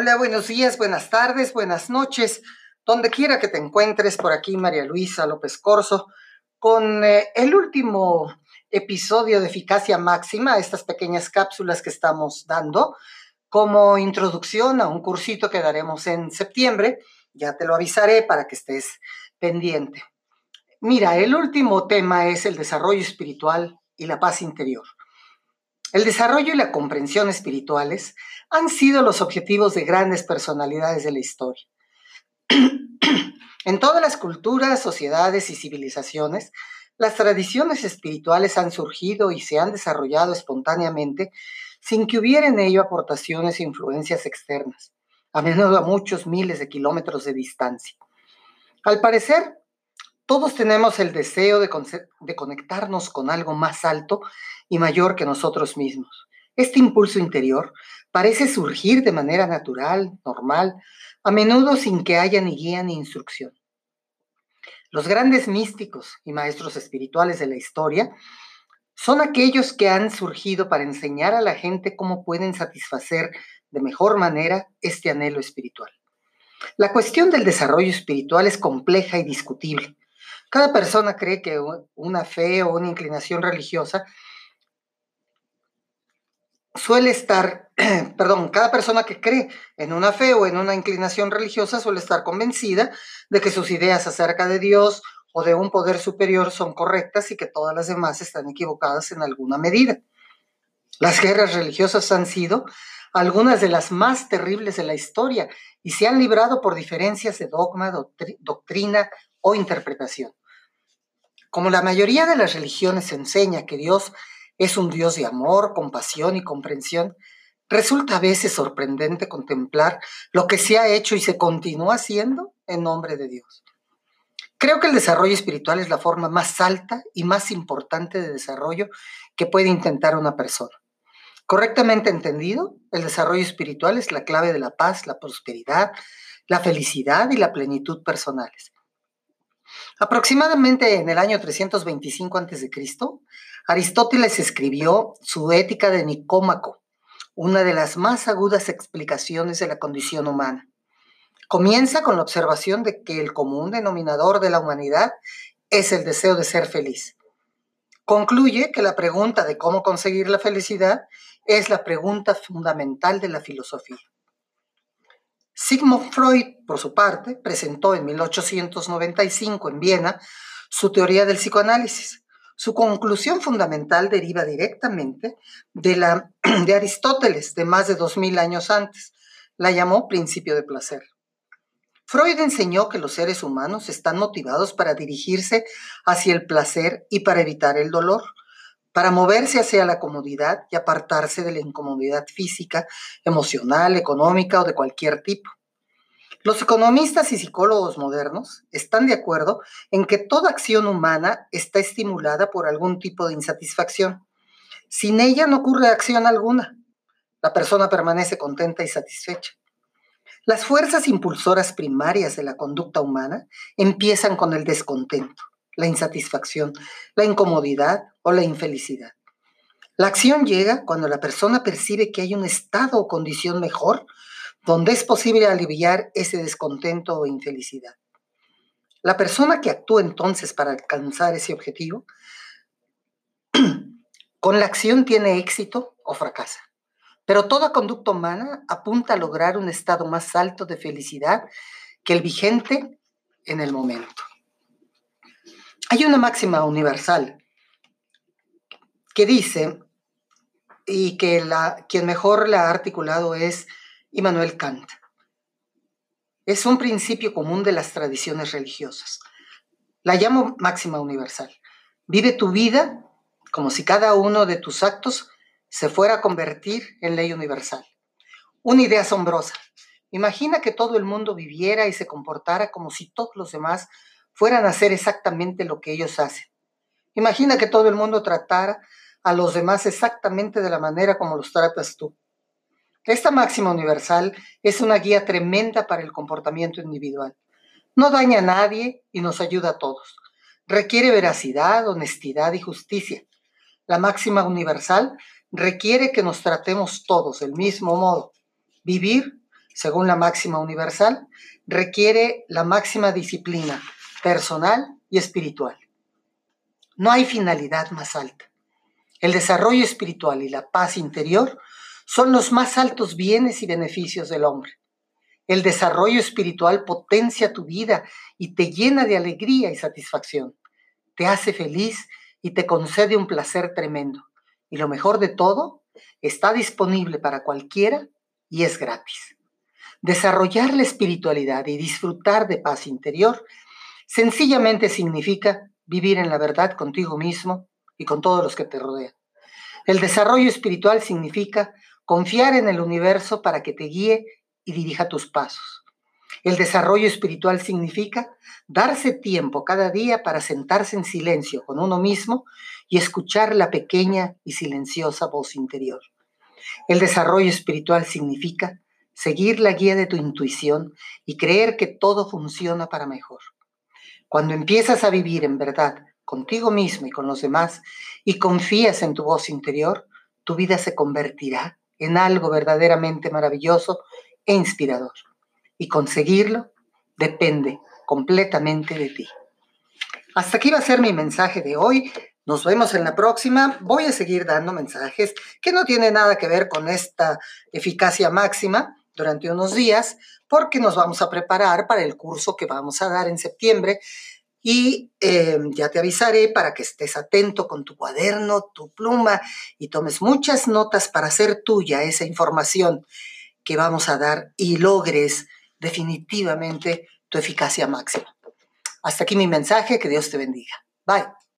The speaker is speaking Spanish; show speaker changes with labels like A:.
A: Hola, buenos días, buenas tardes, buenas noches, donde quiera que te encuentres por aquí, María Luisa López Corso, con eh, el último episodio de Eficacia Máxima, estas pequeñas cápsulas que estamos dando como introducción a un cursito que daremos en septiembre. Ya te lo avisaré para que estés pendiente. Mira, el último tema es el desarrollo espiritual y la paz interior. El desarrollo y la comprensión espirituales han sido los objetivos de grandes personalidades de la historia. en todas las culturas, sociedades y civilizaciones, las tradiciones espirituales han surgido y se han desarrollado espontáneamente sin que hubiera en ello aportaciones e influencias externas, a menudo a muchos miles de kilómetros de distancia. Al parecer, todos tenemos el deseo de, conectarnos con algo más alto y mayor que nosotros mismos. Este impulso interior parece surgir de manera natural, normal, a menudo sin que haya ni guía ni instrucción. Los grandes místicos y maestros espirituales de la historia son aquellos que han surgido para enseñar a la gente cómo pueden satisfacer de mejor manera este anhelo espiritual. La cuestión del desarrollo espiritual es compleja y discutible cada persona cree que una fe o una inclinación religiosa suele estar, perdón, cada persona que cree en una fe o en una inclinación religiosa suele estar convencida de que sus ideas acerca de Dios o de un poder superior son correctas y que todas las demás están equivocadas en alguna medida. Las guerras religiosas han sido algunas de las más terribles de la historia y se han librado por diferencias de dogma, doctrina o interpretación. Como la mayoría de las religiones enseña que Dios es un Dios de amor, compasión y comprensión, resulta a veces sorprendente contemplar lo que se ha hecho y se continúa haciendo en nombre de Dios. Creo que el desarrollo espiritual es la forma más alta y más importante de desarrollo que puede intentar una persona. Correctamente entendido, el desarrollo espiritual es la clave de la paz, la prosperidad, la felicidad y la plenitud personales. Aproximadamente en el año 325 a.C., Aristóteles escribió su Ética de Nicómaco, una de las más agudas explicaciones de la condición humana. Comienza con la observación de que el común denominador de la humanidad es el deseo de ser feliz. Concluye que la pregunta de cómo conseguir la felicidad es la pregunta fundamental de la filosofía. Sigmund Freud, por su parte, presentó en 1895 en Viena su teoría del psicoanálisis. Su conclusión fundamental deriva directamente de la de Aristóteles de más de 2000 años antes. La llamó principio de placer. Freud enseñó que los seres humanos están motivados para dirigirse hacia el placer y para evitar el dolor para moverse hacia la comodidad y apartarse de la incomodidad física, emocional, económica o de cualquier tipo. Los economistas y psicólogos modernos están de acuerdo en que toda acción humana está estimulada por algún tipo de insatisfacción. Sin ella no ocurre acción alguna. La persona permanece contenta y satisfecha. Las fuerzas impulsoras primarias de la conducta humana empiezan con el descontento la insatisfacción, la incomodidad o la infelicidad. La acción llega cuando la persona percibe que hay un estado o condición mejor donde es posible aliviar ese descontento o infelicidad. La persona que actúa entonces para alcanzar ese objetivo, con la acción tiene éxito o fracasa. Pero toda conducta humana apunta a lograr un estado más alto de felicidad que el vigente en el momento. Hay una máxima universal que dice, y que la, quien mejor la ha articulado es Immanuel Kant. Es un principio común de las tradiciones religiosas. La llamo máxima universal. Vive tu vida como si cada uno de tus actos se fuera a convertir en ley universal. Una idea asombrosa. Imagina que todo el mundo viviera y se comportara como si todos los demás fueran a hacer exactamente lo que ellos hacen. Imagina que todo el mundo tratara a los demás exactamente de la manera como los tratas tú. Esta máxima universal es una guía tremenda para el comportamiento individual. No daña a nadie y nos ayuda a todos. Requiere veracidad, honestidad y justicia. La máxima universal requiere que nos tratemos todos del mismo modo. Vivir según la máxima universal, requiere la máxima disciplina personal y espiritual. No hay finalidad más alta. El desarrollo espiritual y la paz interior son los más altos bienes y beneficios del hombre. El desarrollo espiritual potencia tu vida y te llena de alegría y satisfacción. Te hace feliz y te concede un placer tremendo. Y lo mejor de todo, está disponible para cualquiera y es gratis. Desarrollar la espiritualidad y disfrutar de paz interior sencillamente significa vivir en la verdad contigo mismo y con todos los que te rodean. El desarrollo espiritual significa confiar en el universo para que te guíe y dirija tus pasos. El desarrollo espiritual significa darse tiempo cada día para sentarse en silencio con uno mismo y escuchar la pequeña y silenciosa voz interior. El desarrollo espiritual significa seguir la guía de tu intuición y creer que todo funciona para mejor. Cuando empiezas a vivir en verdad contigo mismo y con los demás y confías en tu voz interior, tu vida se convertirá en algo verdaderamente maravilloso e inspirador. Y conseguirlo depende completamente de ti. Hasta aquí va a ser mi mensaje de hoy. Nos vemos en la próxima. Voy a seguir dando mensajes que no tienen nada que ver con esta eficacia máxima durante unos días, porque nos vamos a preparar para el curso que vamos a dar en septiembre y em, ya te avisaré para que estés atento con tu cuaderno, tu pluma y tomes muchas notas para hacer tuya esa información que vamos a dar y logres definitivamente tu eficacia máxima. Hasta aquí mi mensaje, que Dios te bendiga. Bye.